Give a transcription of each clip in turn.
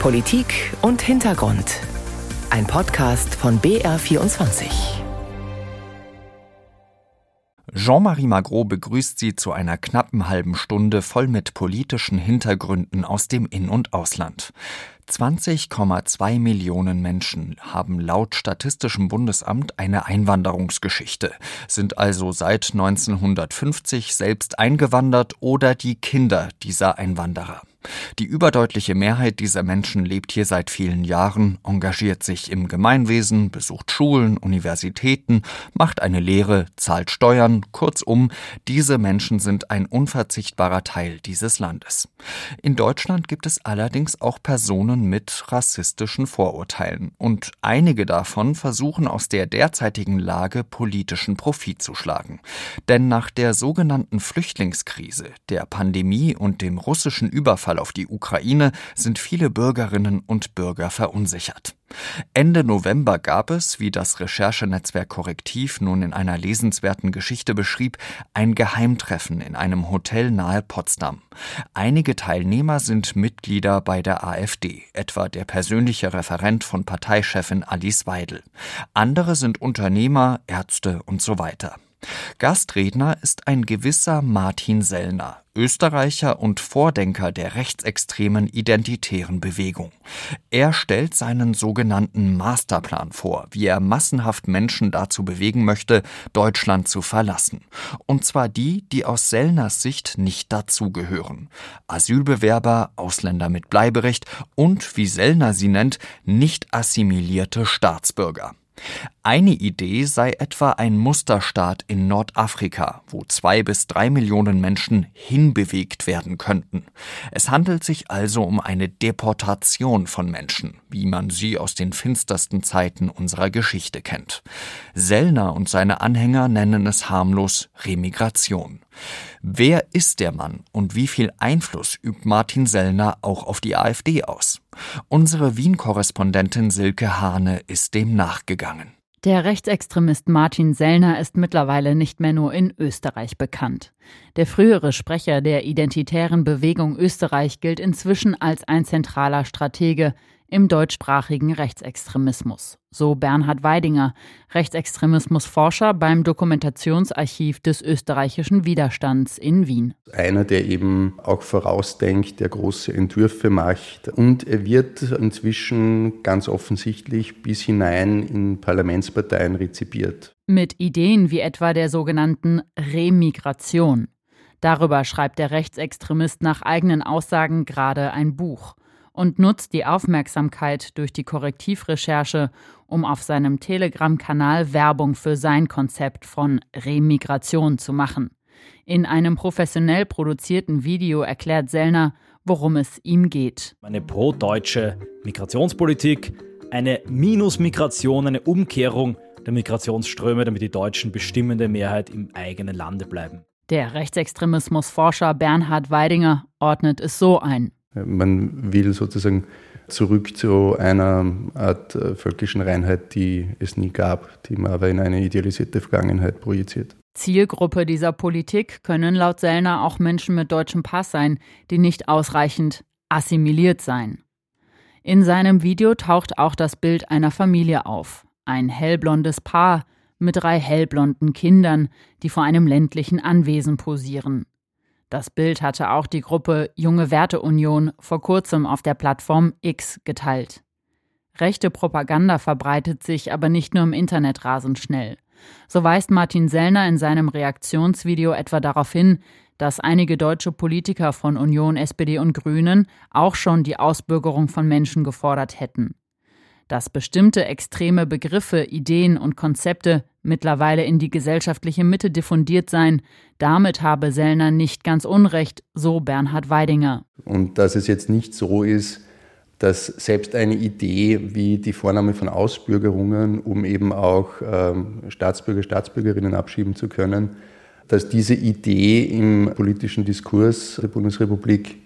Politik und Hintergrund. Ein Podcast von BR24. Jean-Marie Magro begrüßt Sie zu einer knappen halben Stunde voll mit politischen Hintergründen aus dem In- und Ausland. 20,2 Millionen Menschen haben laut Statistischem Bundesamt eine Einwanderungsgeschichte, sind also seit 1950 selbst eingewandert oder die Kinder dieser Einwanderer. Die überdeutliche Mehrheit dieser Menschen lebt hier seit vielen Jahren, engagiert sich im Gemeinwesen, besucht Schulen, Universitäten, macht eine Lehre, zahlt Steuern, kurzum, diese Menschen sind ein unverzichtbarer Teil dieses Landes. In Deutschland gibt es allerdings auch Personen mit rassistischen Vorurteilen und einige davon versuchen aus der derzeitigen Lage politischen Profit zu schlagen. Denn nach der sogenannten Flüchtlingskrise, der Pandemie und dem russischen Überfall Überfall auf die Ukraine sind viele Bürgerinnen und Bürger verunsichert. Ende November gab es, wie das Recherchenetzwerk Korrektiv nun in einer lesenswerten Geschichte beschrieb, ein Geheimtreffen in einem Hotel nahe Potsdam. Einige Teilnehmer sind Mitglieder bei der AfD, etwa der persönliche Referent von Parteichefin Alice Weidel. Andere sind Unternehmer, Ärzte und so weiter. Gastredner ist ein gewisser Martin Sellner, Österreicher und Vordenker der rechtsextremen identitären Bewegung. Er stellt seinen sogenannten Masterplan vor, wie er massenhaft Menschen dazu bewegen möchte, Deutschland zu verlassen. Und zwar die, die aus Sellners Sicht nicht dazugehören. Asylbewerber, Ausländer mit Bleiberecht und, wie Sellner sie nennt, nicht assimilierte Staatsbürger. Eine Idee sei etwa ein Musterstaat in Nordafrika, wo zwei bis drei Millionen Menschen hinbewegt werden könnten. Es handelt sich also um eine Deportation von Menschen, wie man sie aus den finstersten Zeiten unserer Geschichte kennt. Sellner und seine Anhänger nennen es harmlos Remigration. Wer ist der Mann und wie viel Einfluss übt Martin Sellner auch auf die AfD aus? Unsere Wien-Korrespondentin Silke Hane ist dem nachgegangen. Der Rechtsextremist Martin Sellner ist mittlerweile nicht mehr nur in Österreich bekannt. Der frühere Sprecher der identitären Bewegung Österreich gilt inzwischen als ein zentraler Stratege, im deutschsprachigen Rechtsextremismus. So Bernhard Weidinger, Rechtsextremismusforscher beim Dokumentationsarchiv des österreichischen Widerstands in Wien. Einer, der eben auch vorausdenkt, der große Entwürfe macht. Und er wird inzwischen ganz offensichtlich bis hinein in Parlamentsparteien rezipiert. Mit Ideen wie etwa der sogenannten Remigration. Darüber schreibt der Rechtsextremist nach eigenen Aussagen gerade ein Buch und nutzt die Aufmerksamkeit durch die Korrektivrecherche, um auf seinem Telegram-Kanal Werbung für sein Konzept von Remigration zu machen. In einem professionell produzierten Video erklärt Sellner, worum es ihm geht. Eine pro-deutsche Migrationspolitik, eine Minusmigration, eine Umkehrung der Migrationsströme, damit die Deutschen bestimmende Mehrheit im eigenen Lande bleiben. Der Rechtsextremismusforscher Bernhard Weidinger ordnet es so ein. Man will sozusagen zurück zu einer Art äh, völkischen Reinheit, die es nie gab, die man aber in eine idealisierte Vergangenheit projiziert. Zielgruppe dieser Politik können laut Sellner auch Menschen mit deutschem Pass sein, die nicht ausreichend assimiliert seien. In seinem Video taucht auch das Bild einer Familie auf. Ein hellblondes Paar mit drei hellblonden Kindern, die vor einem ländlichen Anwesen posieren. Das Bild hatte auch die Gruppe Junge Werteunion vor kurzem auf der Plattform X geteilt. Rechte Propaganda verbreitet sich aber nicht nur im Internet rasend schnell. So weist Martin Sellner in seinem Reaktionsvideo etwa darauf hin, dass einige deutsche Politiker von Union, SPD und Grünen auch schon die Ausbürgerung von Menschen gefordert hätten dass bestimmte extreme Begriffe, Ideen und Konzepte mittlerweile in die gesellschaftliche Mitte diffundiert seien, damit habe Sellner nicht ganz Unrecht, so Bernhard Weidinger. Und dass es jetzt nicht so ist, dass selbst eine Idee wie die Vornahme von Ausbürgerungen, um eben auch ähm, Staatsbürger, Staatsbürgerinnen abschieben zu können, dass diese Idee im politischen Diskurs der Bundesrepublik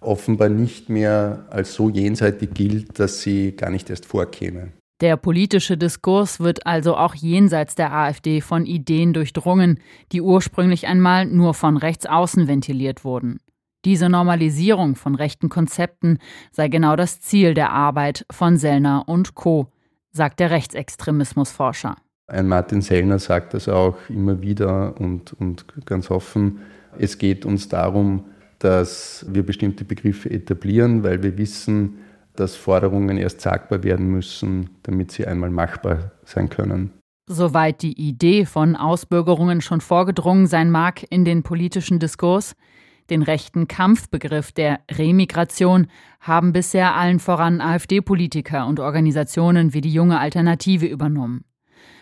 offenbar nicht mehr als so jenseitig gilt, dass sie gar nicht erst vorkäme. Der politische Diskurs wird also auch jenseits der AfD von Ideen durchdrungen, die ursprünglich einmal nur von rechts außen ventiliert wurden. Diese Normalisierung von rechten Konzepten sei genau das Ziel der Arbeit von Sellner und Co., sagt der Rechtsextremismusforscher. Ein Martin Sellner sagt das auch immer wieder und, und ganz offen. Es geht uns darum, dass wir bestimmte Begriffe etablieren, weil wir wissen, dass Forderungen erst sagbar werden müssen, damit sie einmal machbar sein können. Soweit die Idee von Ausbürgerungen schon vorgedrungen sein mag in den politischen Diskurs, den rechten Kampfbegriff der Remigration haben bisher allen voran AfD-Politiker und Organisationen wie die junge Alternative übernommen.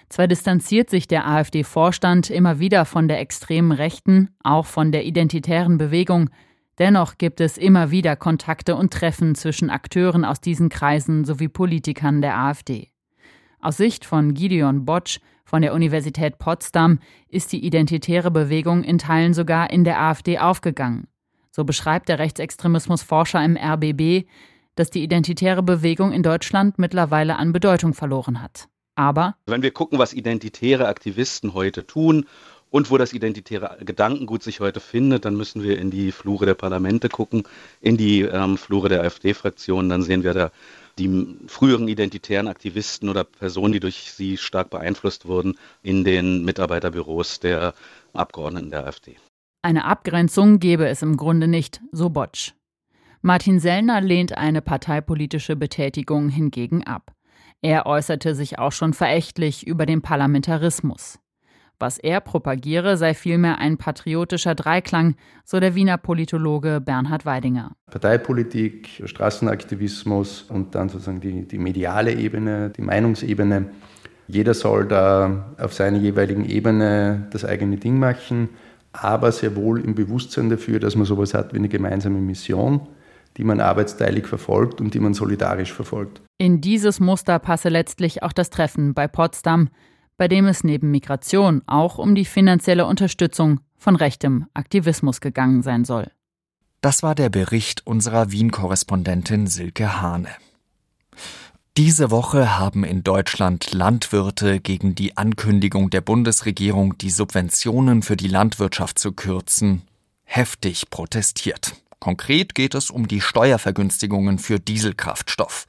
Zwar distanziert sich der AfD-Vorstand immer wieder von der extremen Rechten, auch von der identitären Bewegung, dennoch gibt es immer wieder Kontakte und Treffen zwischen Akteuren aus diesen Kreisen sowie Politikern der AfD. Aus Sicht von Gideon Botsch von der Universität Potsdam ist die identitäre Bewegung in Teilen sogar in der AfD aufgegangen. So beschreibt der Rechtsextremismusforscher im RBB, dass die identitäre Bewegung in Deutschland mittlerweile an Bedeutung verloren hat. Aber wenn wir gucken, was identitäre Aktivisten heute tun und wo das identitäre Gedankengut sich heute findet, dann müssen wir in die Flure der Parlamente gucken, in die ähm, Flure der AfD-Fraktion, dann sehen wir da die früheren identitären Aktivisten oder Personen, die durch sie stark beeinflusst wurden, in den Mitarbeiterbüros der Abgeordneten der AfD. Eine Abgrenzung gebe es im Grunde nicht, so Botsch. Martin Sellner lehnt eine parteipolitische Betätigung hingegen ab. Er äußerte sich auch schon verächtlich über den Parlamentarismus. Was er propagiere, sei vielmehr ein patriotischer Dreiklang, so der Wiener Politologe Bernhard Weidinger. Parteipolitik, Straßenaktivismus und dann sozusagen die, die mediale Ebene, die Meinungsebene. Jeder soll da auf seiner jeweiligen Ebene das eigene Ding machen, aber sehr wohl im Bewusstsein dafür, dass man sowas hat wie eine gemeinsame Mission die man arbeitsteilig verfolgt und die man solidarisch verfolgt. In dieses Muster passe letztlich auch das Treffen bei Potsdam, bei dem es neben Migration auch um die finanzielle Unterstützung von rechtem Aktivismus gegangen sein soll. Das war der Bericht unserer Wien-Korrespondentin Silke Hane. Diese Woche haben in Deutschland Landwirte gegen die Ankündigung der Bundesregierung, die Subventionen für die Landwirtschaft zu kürzen, heftig protestiert. Konkret geht es um die Steuervergünstigungen für Dieselkraftstoff.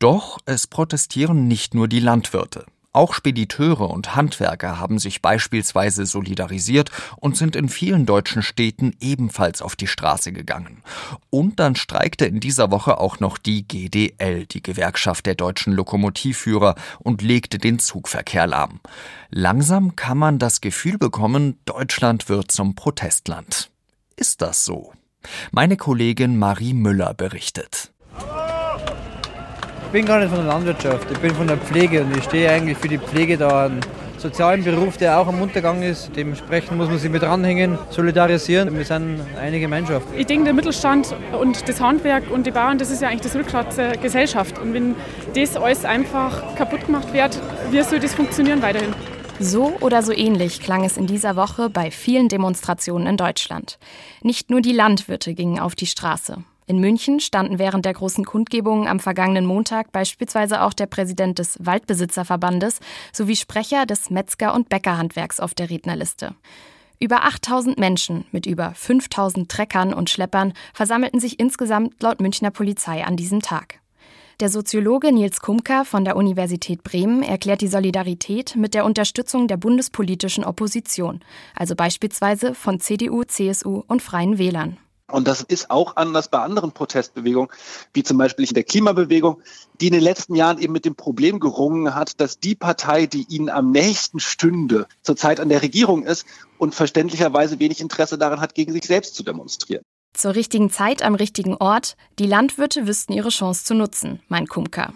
Doch es protestieren nicht nur die Landwirte. Auch Spediteure und Handwerker haben sich beispielsweise solidarisiert und sind in vielen deutschen Städten ebenfalls auf die Straße gegangen. Und dann streikte in dieser Woche auch noch die GDL, die Gewerkschaft der deutschen Lokomotivführer, und legte den Zugverkehr lahm. Langsam kann man das Gefühl bekommen, Deutschland wird zum Protestland. Ist das so? Meine Kollegin Marie Müller berichtet. Ich bin gar nicht von der Landwirtschaft, ich bin von der Pflege und ich stehe eigentlich für die Pflege da. Einen sozialen Beruf, der auch am Untergang ist. Dementsprechend muss man sich mit dranhängen, solidarisieren. Wir sind eine Gemeinschaft. Ich denke, der Mittelstand und das Handwerk und die Bauern, das ist ja eigentlich das Rückgrat der Gesellschaft. Und wenn das alles einfach kaputt gemacht wird, wie soll das funktionieren weiterhin? So oder so ähnlich klang es in dieser Woche bei vielen Demonstrationen in Deutschland. Nicht nur die Landwirte gingen auf die Straße. In München standen während der großen Kundgebungen am vergangenen Montag beispielsweise auch der Präsident des Waldbesitzerverbandes sowie Sprecher des Metzger- und Bäckerhandwerks auf der Rednerliste. Über 8000 Menschen mit über 5000 Treckern und Schleppern versammelten sich insgesamt laut Münchner Polizei an diesem Tag. Der Soziologe Nils Kumka von der Universität Bremen erklärt die Solidarität mit der Unterstützung der bundespolitischen Opposition, also beispielsweise von CDU, CSU und Freien Wählern. Und das ist auch anders bei anderen Protestbewegungen, wie zum Beispiel der Klimabewegung, die in den letzten Jahren eben mit dem Problem gerungen hat, dass die Partei, die ihnen am nächsten stünde, zurzeit an der Regierung ist und verständlicherweise wenig Interesse daran hat, gegen sich selbst zu demonstrieren. Zur richtigen Zeit am richtigen Ort, die Landwirte wüssten ihre Chance zu nutzen, meint Kumka.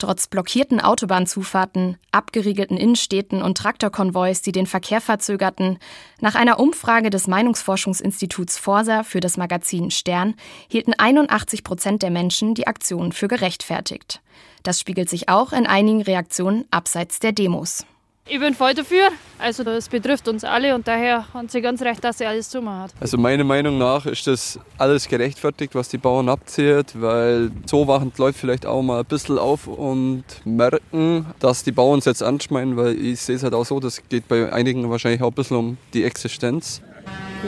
Trotz blockierten Autobahnzufahrten, abgeriegelten Innenstädten und Traktorkonvois, die den Verkehr verzögerten, nach einer Umfrage des Meinungsforschungsinstituts Forsa für das Magazin Stern hielten 81 Prozent der Menschen die Aktion für gerechtfertigt. Das spiegelt sich auch in einigen Reaktionen abseits der Demos. Ich bin voll dafür. Also das betrifft uns alle und daher haben sie ganz recht, dass sie alles zumachen hat. Also meiner Meinung nach ist das alles gerechtfertigt, was die Bauern abzieht, weil so wachen die Leute vielleicht auch mal ein bisschen auf und merken, dass die Bauern es jetzt ernst meinen, weil ich sehe es halt auch so, das geht bei einigen wahrscheinlich auch ein bisschen um die Existenz.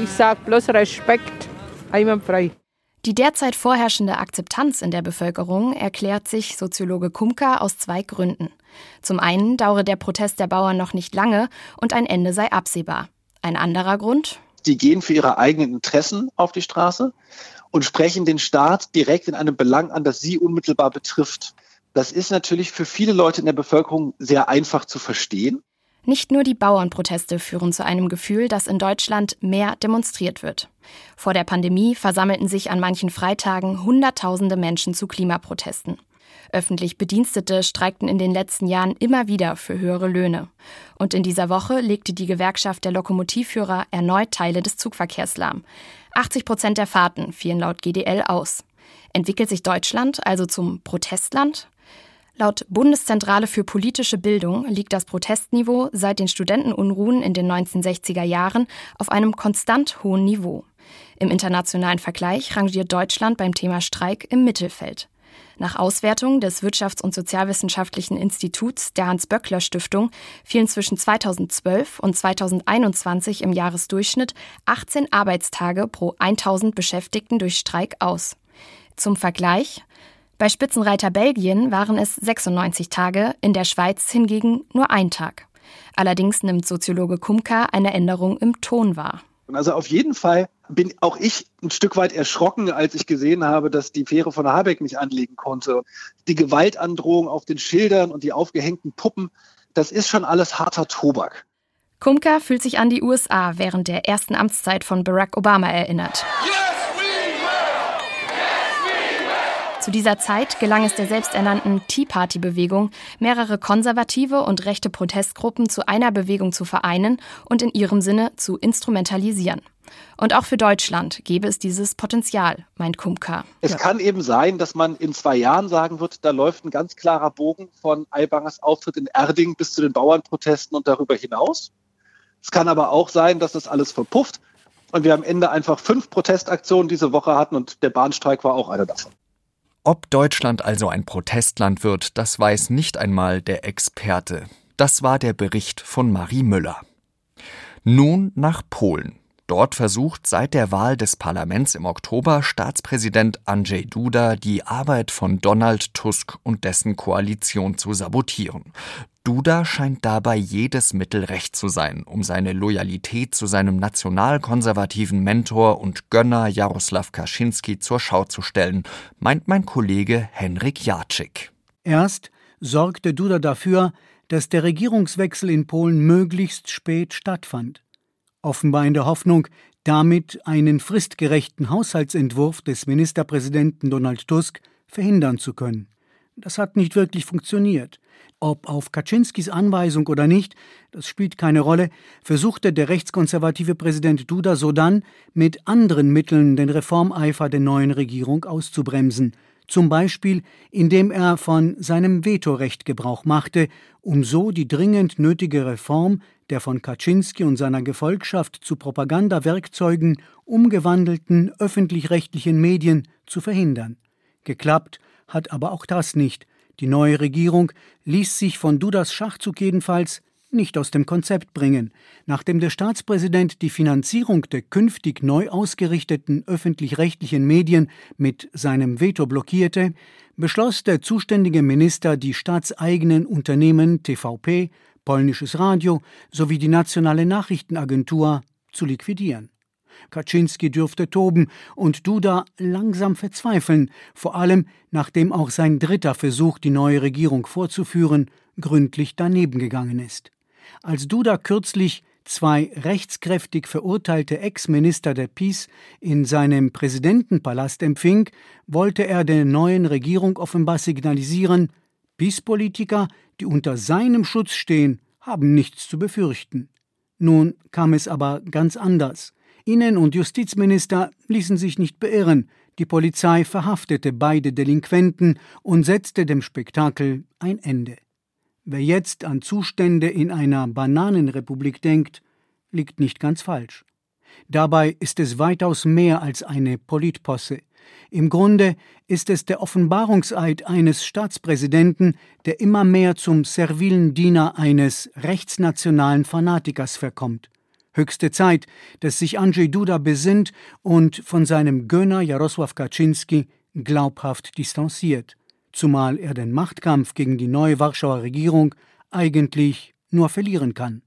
Ich sage bloß Respekt einwandfrei. Die derzeit vorherrschende Akzeptanz in der Bevölkerung erklärt sich Soziologe Kumka aus zwei Gründen. Zum einen dauere der Protest der Bauern noch nicht lange und ein Ende sei absehbar. Ein anderer Grund? Die gehen für ihre eigenen Interessen auf die Straße und sprechen den Staat direkt in einem Belang an, das sie unmittelbar betrifft. Das ist natürlich für viele Leute in der Bevölkerung sehr einfach zu verstehen. Nicht nur die Bauernproteste führen zu einem Gefühl, dass in Deutschland mehr demonstriert wird. Vor der Pandemie versammelten sich an manchen Freitagen Hunderttausende Menschen zu Klimaprotesten. Öffentlich Bedienstete streikten in den letzten Jahren immer wieder für höhere Löhne. Und in dieser Woche legte die Gewerkschaft der Lokomotivführer erneut Teile des Zugverkehrs lahm. 80 Prozent der Fahrten fielen laut GDL aus. Entwickelt sich Deutschland also zum Protestland? Laut Bundeszentrale für politische Bildung liegt das Protestniveau seit den Studentenunruhen in den 1960er Jahren auf einem konstant hohen Niveau. Im internationalen Vergleich rangiert Deutschland beim Thema Streik im Mittelfeld. Nach Auswertung des Wirtschafts- und Sozialwissenschaftlichen Instituts der Hans-Böckler-Stiftung fielen zwischen 2012 und 2021 im Jahresdurchschnitt 18 Arbeitstage pro 1000 Beschäftigten durch Streik aus. Zum Vergleich, bei Spitzenreiter Belgien waren es 96 Tage, in der Schweiz hingegen nur ein Tag. Allerdings nimmt Soziologe Kumka eine Änderung im Ton wahr. Also auf jeden Fall bin auch ich ein Stück weit erschrocken, als ich gesehen habe, dass die Fähre von Habeck nicht anlegen konnte. Die Gewaltandrohung auf den Schildern und die aufgehängten Puppen, das ist schon alles harter Tobak. Kumka fühlt sich an die USA während der ersten Amtszeit von Barack Obama erinnert. Yeah! Zu dieser Zeit gelang es der selbsternannten Tea Party-Bewegung, mehrere konservative und rechte Protestgruppen zu einer Bewegung zu vereinen und in ihrem Sinne zu instrumentalisieren. Und auch für Deutschland gäbe es dieses Potenzial, meint Kumka. Es kann eben sein, dass man in zwei Jahren sagen wird, da läuft ein ganz klarer Bogen von Aibangers Auftritt in Erding bis zu den Bauernprotesten und darüber hinaus. Es kann aber auch sein, dass das alles verpufft und wir am Ende einfach fünf Protestaktionen diese Woche hatten und der Bahnstreik war auch eine davon. Ob Deutschland also ein Protestland wird, das weiß nicht einmal der Experte. Das war der Bericht von Marie Müller. Nun nach Polen. Dort versucht seit der Wahl des Parlaments im Oktober Staatspräsident Andrzej Duda die Arbeit von Donald Tusk und dessen Koalition zu sabotieren. Duda scheint dabei jedes Mittel recht zu sein, um seine Loyalität zu seinem nationalkonservativen Mentor und Gönner Jaroslaw Kaczynski zur Schau zu stellen, meint mein Kollege Henrik Jatschik. Erst sorgte Duda dafür, dass der Regierungswechsel in Polen möglichst spät stattfand. Offenbar in der Hoffnung, damit einen fristgerechten Haushaltsentwurf des Ministerpräsidenten Donald Tusk verhindern zu können. Das hat nicht wirklich funktioniert. Ob auf Kaczynskis Anweisung oder nicht, das spielt keine Rolle, versuchte der rechtskonservative Präsident Duda sodann mit anderen Mitteln den Reformeifer der neuen Regierung auszubremsen, zum Beispiel indem er von seinem Vetorecht Gebrauch machte, um so die dringend nötige Reform der von Kaczynski und seiner Gefolgschaft zu Propagandawerkzeugen umgewandelten öffentlich-rechtlichen Medien zu verhindern. Geklappt hat aber auch das nicht, die neue Regierung ließ sich von Dudas Schachzug jedenfalls nicht aus dem Konzept bringen. Nachdem der Staatspräsident die Finanzierung der künftig neu ausgerichteten öffentlich-rechtlichen Medien mit seinem Veto blockierte, beschloss der zuständige Minister, die staatseigenen Unternehmen TVP, polnisches Radio sowie die nationale Nachrichtenagentur zu liquidieren. Kaczynski dürfte toben und Duda langsam verzweifeln, vor allem nachdem auch sein dritter Versuch, die neue Regierung vorzuführen, gründlich daneben gegangen ist. Als Duda kürzlich zwei rechtskräftig verurteilte Ex-Minister der PiS in seinem Präsidentenpalast empfing, wollte er der neuen Regierung offenbar signalisieren, PiS-Politiker, die unter seinem Schutz stehen, haben nichts zu befürchten. Nun kam es aber ganz anders. Innen- und Justizminister ließen sich nicht beirren. Die Polizei verhaftete beide Delinquenten und setzte dem Spektakel ein Ende. Wer jetzt an Zustände in einer Bananenrepublik denkt, liegt nicht ganz falsch. Dabei ist es weitaus mehr als eine Politposse. Im Grunde ist es der Offenbarungseid eines Staatspräsidenten, der immer mehr zum servilen Diener eines rechtsnationalen Fanatikers verkommt. Höchste Zeit, dass sich Andrzej Duda besinnt und von seinem Gönner Jarosław Kaczynski glaubhaft distanziert, zumal er den Machtkampf gegen die neue Warschauer Regierung eigentlich nur verlieren kann.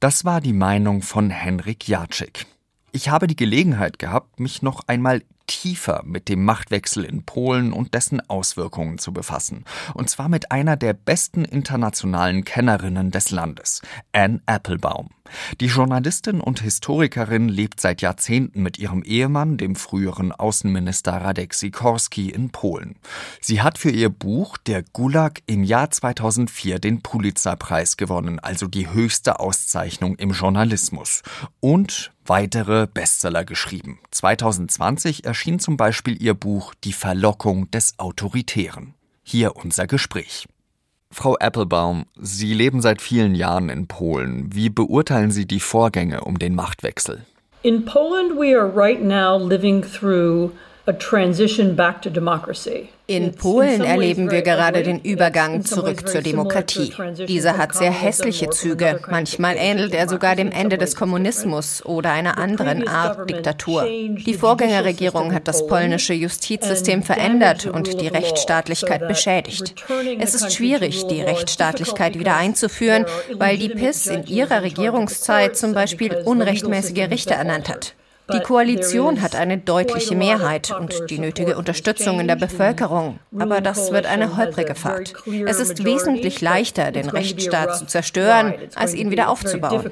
Das war die Meinung von Henrik Jacek. Ich habe die Gelegenheit gehabt, mich noch einmal tiefer mit dem Machtwechsel in Polen und dessen Auswirkungen zu befassen. Und zwar mit einer der besten internationalen Kennerinnen des Landes, Anne Applebaum. Die Journalistin und Historikerin lebt seit Jahrzehnten mit ihrem Ehemann, dem früheren Außenminister Radek Sikorski, in Polen. Sie hat für ihr Buch Der Gulag im Jahr 2004 den Pulitzerpreis gewonnen, also die höchste Auszeichnung im Journalismus. Und weitere Bestseller geschrieben. 2020 erschien zum Beispiel ihr Buch Die Verlockung des Autoritären. Hier unser Gespräch. Frau Applebaum, Sie leben seit vielen Jahren in Polen. Wie beurteilen Sie die Vorgänge um den Machtwechsel? In Poland we are right now living through In Polen erleben wir gerade den Übergang zurück zur Demokratie. Dieser hat sehr hässliche Züge. Manchmal ähnelt er sogar dem Ende des Kommunismus oder einer anderen Art Diktatur. Die Vorgängerregierung hat das polnische Justizsystem verändert und die Rechtsstaatlichkeit beschädigt. Es ist schwierig, die Rechtsstaatlichkeit wieder einzuführen, weil die PIS in ihrer Regierungszeit zum Beispiel unrechtmäßige Richter ernannt hat. Die Koalition hat eine deutliche Mehrheit und die nötige Unterstützung in der Bevölkerung. Aber das wird eine holprige Fahrt. Es ist wesentlich leichter, den Rechtsstaat zu zerstören, als ihn wieder aufzubauen.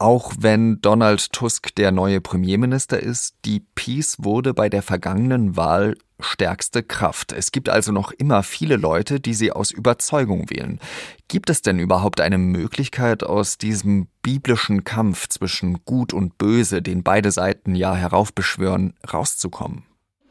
Auch wenn Donald Tusk der neue Premierminister ist, die Peace wurde bei der vergangenen Wahl stärkste Kraft. Es gibt also noch immer viele Leute, die sie aus Überzeugung wählen. Gibt es denn überhaupt eine Möglichkeit, aus diesem biblischen Kampf zwischen Gut und Böse, den beide Seiten ja heraufbeschwören, rauszukommen?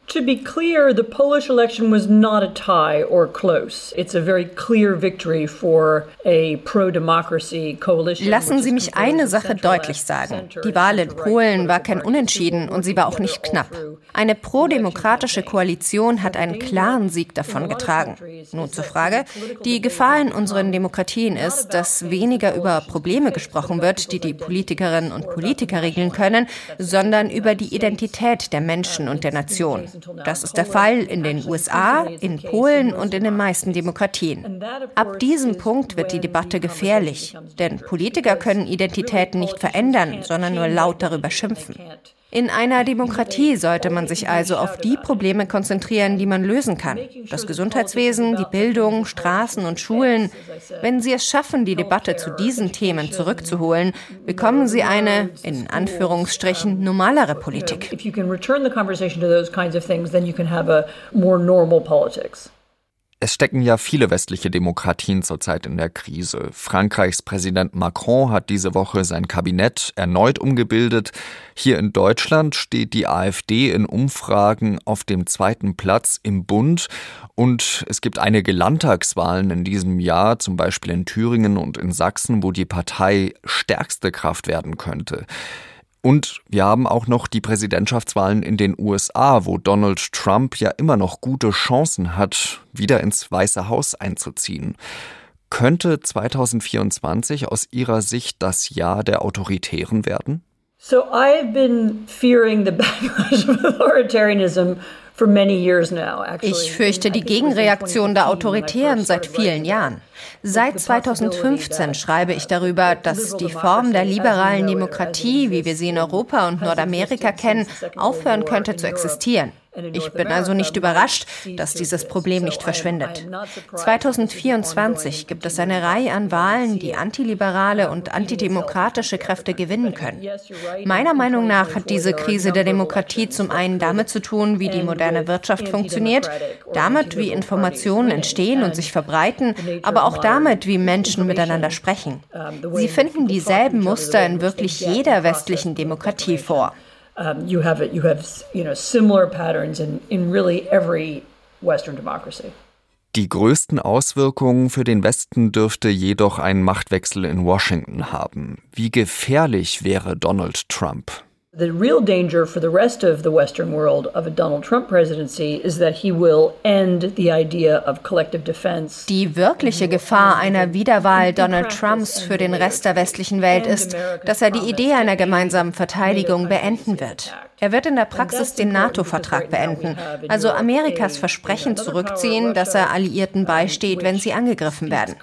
To be clear, the Polish election was not a tie or close. It's a very clear victory for a pro-democracy coalition. Lassen Sie mich eine Sache deutlich sagen. Die Wahl in Polen war kein Unentschieden und sie war auch nicht knapp. Eine pro-demokratische Koalition hat einen klaren Sieg davongetragen. Nun zur Frage. Die Gefahr in unseren Demokratien ist, dass weniger über Probleme gesprochen wird, die die Politikerinnen und Politiker regeln können, sondern über die Identität der Menschen und der Nation. Das ist der Fall in den USA, in Polen und in den meisten Demokratien. Ab diesem Punkt wird die Debatte gefährlich, denn Politiker können Identitäten nicht verändern, sondern nur laut darüber schimpfen. In einer Demokratie sollte man sich also auf die Probleme konzentrieren, die man lösen kann. Das Gesundheitswesen, die Bildung, Straßen und Schulen. Wenn Sie es schaffen, die Debatte zu diesen Themen zurückzuholen, bekommen Sie eine, in Anführungsstrichen, normalere Politik. Es stecken ja viele westliche Demokratien zurzeit in der Krise. Frankreichs Präsident Macron hat diese Woche sein Kabinett erneut umgebildet. Hier in Deutschland steht die AfD in Umfragen auf dem zweiten Platz im Bund. Und es gibt einige Landtagswahlen in diesem Jahr, zum Beispiel in Thüringen und in Sachsen, wo die Partei stärkste Kraft werden könnte. Und wir haben auch noch die Präsidentschaftswahlen in den USA, wo Donald Trump ja immer noch gute Chancen hat, wieder ins Weiße Haus einzuziehen. Könnte 2024 aus Ihrer Sicht das Jahr der Autoritären werden? So I've been fearing the backlash of authoritarianism ich fürchte die Gegenreaktion der Autoritären seit vielen Jahren. Seit 2015 schreibe ich darüber, dass die Form der liberalen Demokratie, wie wir sie in Europa und Nordamerika kennen, aufhören könnte zu existieren. Ich bin also nicht überrascht, dass dieses Problem nicht verschwindet. 2024 gibt es eine Reihe an Wahlen, die antiliberale und antidemokratische Kräfte gewinnen können. Meiner Meinung nach hat diese Krise der Demokratie zum einen damit zu tun, wie die moderne Wirtschaft funktioniert, damit, wie Informationen entstehen und sich verbreiten, aber auch damit, wie Menschen miteinander sprechen. Sie finden dieselben Muster in wirklich jeder westlichen Demokratie vor um, you have you have you know similar patterns in in really every Western democracy. Die größten Auswirkungen für den Westen dürfte jedoch ein Machtwechsel in Washington haben. Wie gefährlich wäre Donald Trump? The real danger for the rest of the Western world of a Donald Trump presidency is that he will end the idea of collective defense. Die wirkliche Gefahr einer Wiederwahl Donald Trumps für den Rest der westlichen Welt ist, dass er die Idee einer gemeinsamen Verteidigung beenden wird. Er wird in der Praxis den NATO-Vertrag beenden, also Amerikas Versprechen zurückziehen, dass er Alliierten beisteht, wenn sie angegriffen werden.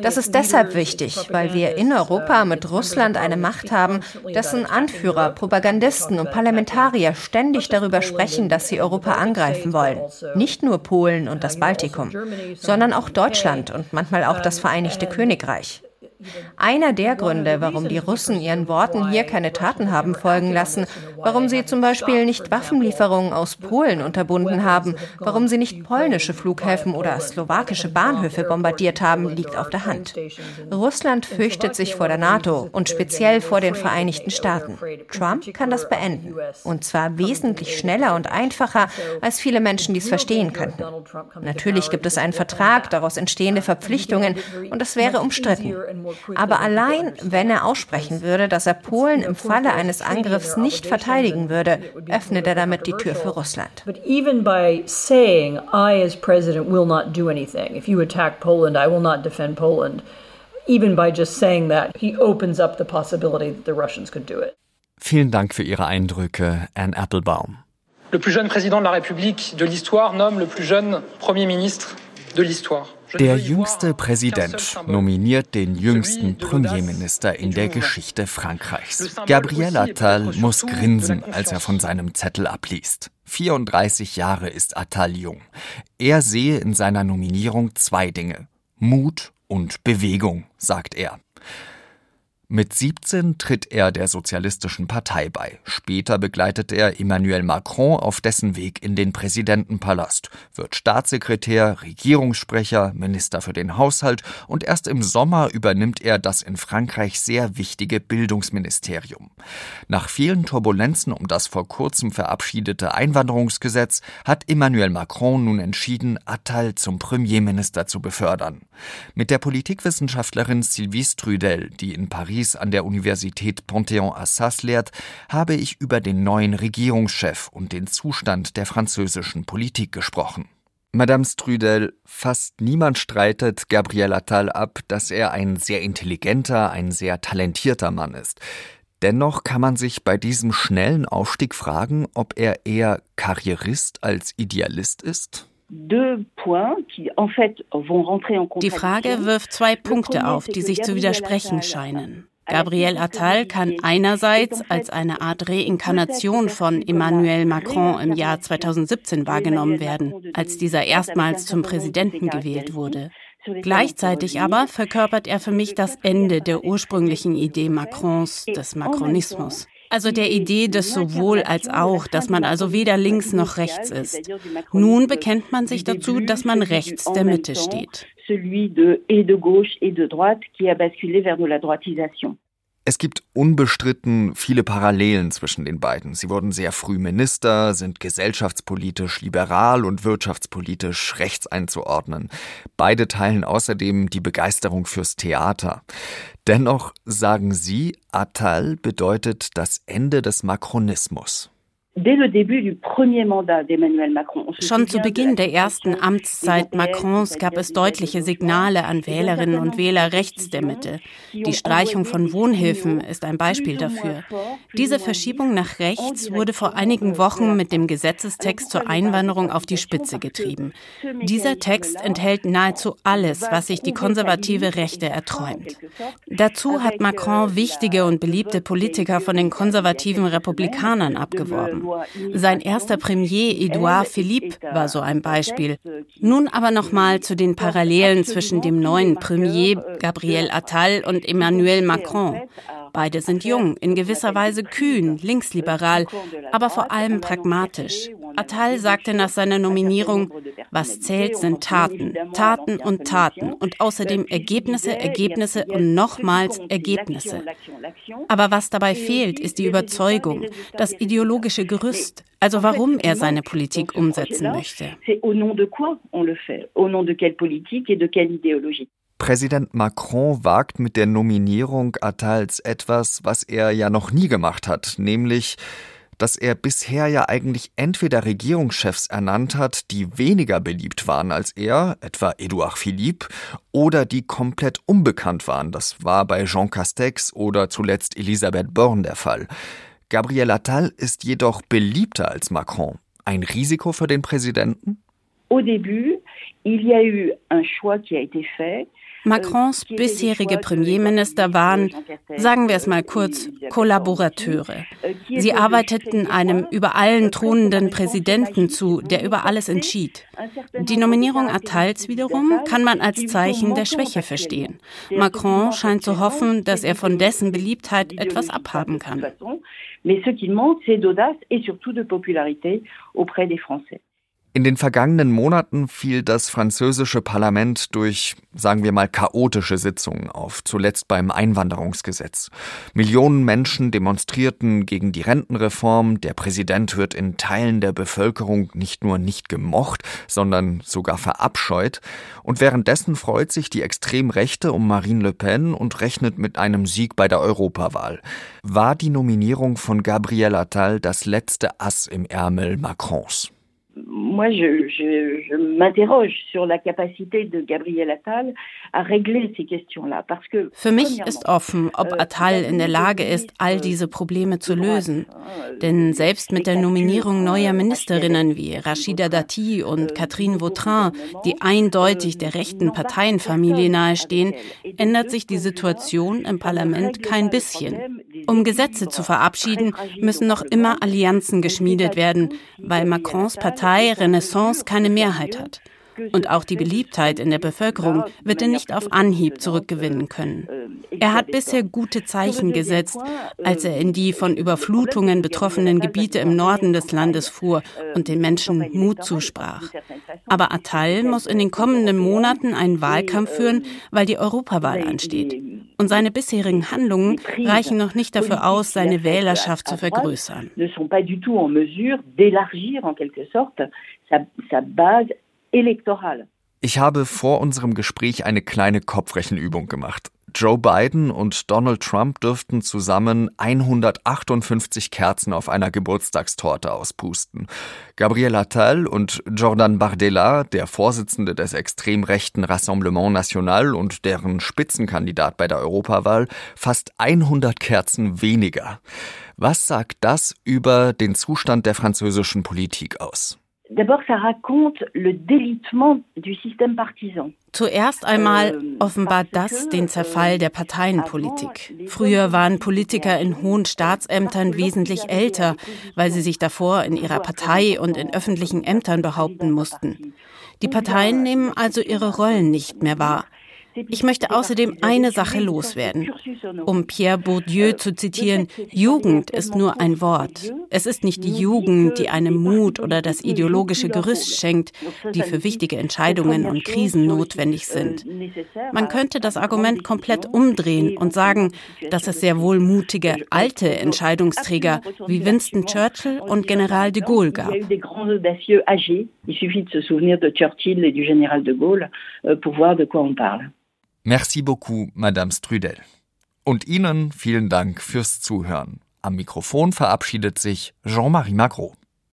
Das ist deshalb wichtig, weil wir in Europa mit Russland eine Macht haben, dessen Anführer, Propagandisten und Parlamentarier ständig darüber sprechen, dass sie Europa angreifen wollen. Nicht nur Polen und das Baltikum, sondern auch Deutschland und manchmal auch das Vereinigte Königreich. Einer der Gründe, warum die Russen ihren Worten hier keine Taten haben folgen lassen, warum sie zum Beispiel nicht Waffenlieferungen aus Polen unterbunden haben, warum sie nicht polnische Flughäfen oder slowakische Bahnhöfe bombardiert haben, liegt auf der Hand. Russland fürchtet sich vor der NATO und speziell vor den Vereinigten Staaten. Trump kann das beenden. Und zwar wesentlich schneller und einfacher, als viele Menschen dies verstehen könnten. Natürlich gibt es einen Vertrag, daraus entstehende Verpflichtungen und es wäre umstritten. Aber allein, wenn er aussprechen würde, dass er Polen im Falle eines Angriffs nicht verteidigen würde, öffnet er damit die Tür für Russland. But even by saying, I as president will not do anything, if you attack Poland, I will not defend Poland, even by just saying that, he opens up the possibility that the Russians could do it. Vielen Dank für Ihre Eindrücke, Anne Applebaum. Le plus jeune président de la République de l'histoire nomme le plus jeune Premier ministre de l'histoire. Der jüngste Präsident nominiert den jüngsten Premierminister in der Geschichte Frankreichs. Gabriel Attal muss grinsen, als er von seinem Zettel abliest. 34 Jahre ist Attal jung. Er sehe in seiner Nominierung zwei Dinge. Mut und Bewegung, sagt er. Mit 17 tritt er der Sozialistischen Partei bei. Später begleitet er Emmanuel Macron auf dessen Weg in den Präsidentenpalast, wird Staatssekretär, Regierungssprecher, Minister für den Haushalt und erst im Sommer übernimmt er das in Frankreich sehr wichtige Bildungsministerium. Nach vielen Turbulenzen um das vor kurzem verabschiedete Einwanderungsgesetz hat Emmanuel Macron nun entschieden, Attal zum Premierminister zu befördern. Mit der Politikwissenschaftlerin Sylvie Strudel, die in Paris Paris an der Universität Panthéon-Assas lehrt, habe ich über den neuen Regierungschef und den Zustand der französischen Politik gesprochen. Madame Strudel, fast niemand streitet Gabriel Attal ab, dass er ein sehr intelligenter, ein sehr talentierter Mann ist. Dennoch kann man sich bei diesem schnellen Aufstieg fragen, ob er eher Karrierist als Idealist ist? Die Frage wirft zwei Punkte auf, die sich zu widersprechen scheinen. Gabriel Attal kann einerseits als eine Art Reinkarnation von Emmanuel Macron im Jahr 2017 wahrgenommen werden, als dieser erstmals zum Präsidenten gewählt wurde. Gleichzeitig aber verkörpert er für mich das Ende der ursprünglichen Idee Macrons, des Macronismus. Also der Idee des sowohl als auch, dass man also weder links noch rechts ist. Nun bekennt man sich dazu, dass man rechts der Mitte steht celui de et de gauche et de droite qui a basculé vers de la droitisation. Es gibt unbestritten viele Parallelen zwischen den beiden. Sie wurden sehr früh Minister, sind gesellschaftspolitisch liberal und wirtschaftspolitisch rechts einzuordnen. Beide teilen außerdem die Begeisterung fürs Theater. Dennoch sagen Sie, Attal bedeutet das Ende des Makronismus. Schon zu Beginn der ersten Amtszeit Macrons gab es deutliche Signale an Wählerinnen und Wähler rechts der Mitte. Die Streichung von Wohnhilfen ist ein Beispiel dafür. Diese Verschiebung nach rechts wurde vor einigen Wochen mit dem Gesetzestext zur Einwanderung auf die Spitze getrieben. Dieser Text enthält nahezu alles, was sich die konservative Rechte erträumt. Dazu hat Macron wichtige und beliebte Politiker von den konservativen Republikanern abgeworben. Sein erster Premier Edouard Philippe war so ein Beispiel. Nun aber nochmal zu den Parallelen zwischen dem neuen Premier Gabriel Attal und Emmanuel Macron. Beide sind jung, in gewisser Weise kühn, linksliberal, aber vor allem pragmatisch. Attal sagte nach seiner Nominierung, was zählt sind Taten, Taten und Taten und außerdem Ergebnisse, Ergebnisse und nochmals Ergebnisse. Aber was dabei fehlt, ist die Überzeugung, das ideologische Gerüst, also warum er seine Politik umsetzen möchte. Präsident Macron wagt mit der Nominierung Attals etwas, was er ja noch nie gemacht hat, nämlich dass er bisher ja eigentlich entweder Regierungschefs ernannt hat, die weniger beliebt waren als er, etwa Edouard Philippe, oder die komplett unbekannt waren. Das war bei Jean Castex oder zuletzt Elisabeth Born der Fall. Gabriel Attal ist jedoch beliebter als Macron. Ein Risiko für den Präsidenten? Au début, Macrons bisherige Premierminister waren, sagen wir es mal kurz, Kollaborateure. Sie arbeiteten einem über allen thronenden Präsidenten zu, der über alles entschied. Die Nominierung Attals wiederum kann man als Zeichen der Schwäche verstehen. Macron scheint zu hoffen, dass er von dessen Beliebtheit etwas abhaben kann. Mais ce qu'il manque, c'est d'audace et surtout de popularité auprès des Français. In den vergangenen Monaten fiel das französische Parlament durch, sagen wir mal, chaotische Sitzungen auf, zuletzt beim Einwanderungsgesetz. Millionen Menschen demonstrierten gegen die Rentenreform, der Präsident wird in Teilen der Bevölkerung nicht nur nicht gemocht, sondern sogar verabscheut, und währenddessen freut sich die Extremrechte um Marine Le Pen und rechnet mit einem Sieg bei der Europawahl. War die Nominierung von Gabriel Attal das letzte Ass im Ärmel Macrons? Moi, je, je, je m'interroge sur la capacité de Gabriel Attal à régler ces questions-là. Parce que, Für mich ist offen, ob euh, Attal in der Lage ist, all diese Probleme zu lösen. Denn selbst mit der Nominierung neuer Ministerinnen wie Rachida Dati und Catherine Vautrin, die eindeutig der rechten Parteienfamilie nahestehen, ändert sich die Situation im Parlament kein bisschen. Um Gesetze zu verabschieden, müssen noch immer Allianzen geschmiedet werden, weil Macrons Partei Renaissance keine Mehrheit hat. Und auch die Beliebtheit in der Bevölkerung wird er nicht auf Anhieb zurückgewinnen können. Er hat bisher gute Zeichen gesetzt, als er in die von Überflutungen betroffenen Gebiete im Norden des Landes fuhr und den Menschen Mut zusprach. Aber Attal muss in den kommenden Monaten einen Wahlkampf führen, weil die Europawahl ansteht. Und seine bisherigen Handlungen reichen noch nicht dafür aus, seine Wählerschaft zu vergrößern. ne. Ich habe vor unserem Gespräch eine kleine Kopfrechenübung gemacht. Joe Biden und Donald Trump dürften zusammen 158 Kerzen auf einer Geburtstagstorte auspusten. Gabriel Attal und Jordan Bardella, der Vorsitzende des extrem rechten Rassemblement National und deren Spitzenkandidat bei der Europawahl, fast 100 Kerzen weniger. Was sagt das über den Zustand der französischen Politik aus? D'abord, ça raconte le délitement du système partisan. Zuerst einmal offenbart das den Zerfall der Parteienpolitik. Früher waren Politiker in hohen Staatsämtern wesentlich älter, weil sie sich davor in ihrer Partei und in öffentlichen Ämtern behaupten mussten. Die Parteien nehmen also ihre Rollen nicht mehr wahr. Ich möchte außerdem eine Sache loswerden. Um Pierre Bourdieu zu zitieren, Jugend ist nur ein Wort. Es ist nicht die Jugend, die einem Mut oder das ideologische Gerüst schenkt, die für wichtige Entscheidungen und Krisen notwendig sind. Man könnte das Argument komplett umdrehen und sagen, dass es sehr wohl mutige alte Entscheidungsträger wie Winston Churchill und General de Gaulle gab. Il suffit de se souvenir de Churchill et du général de Gaulle euh, pour voir de quoi on parle. Merci beaucoup, Madame Strudel. Und Ihnen vielen Dank fürs Zuhören. Am Mikrofon verabschiedet sich Jean-Marie Magro.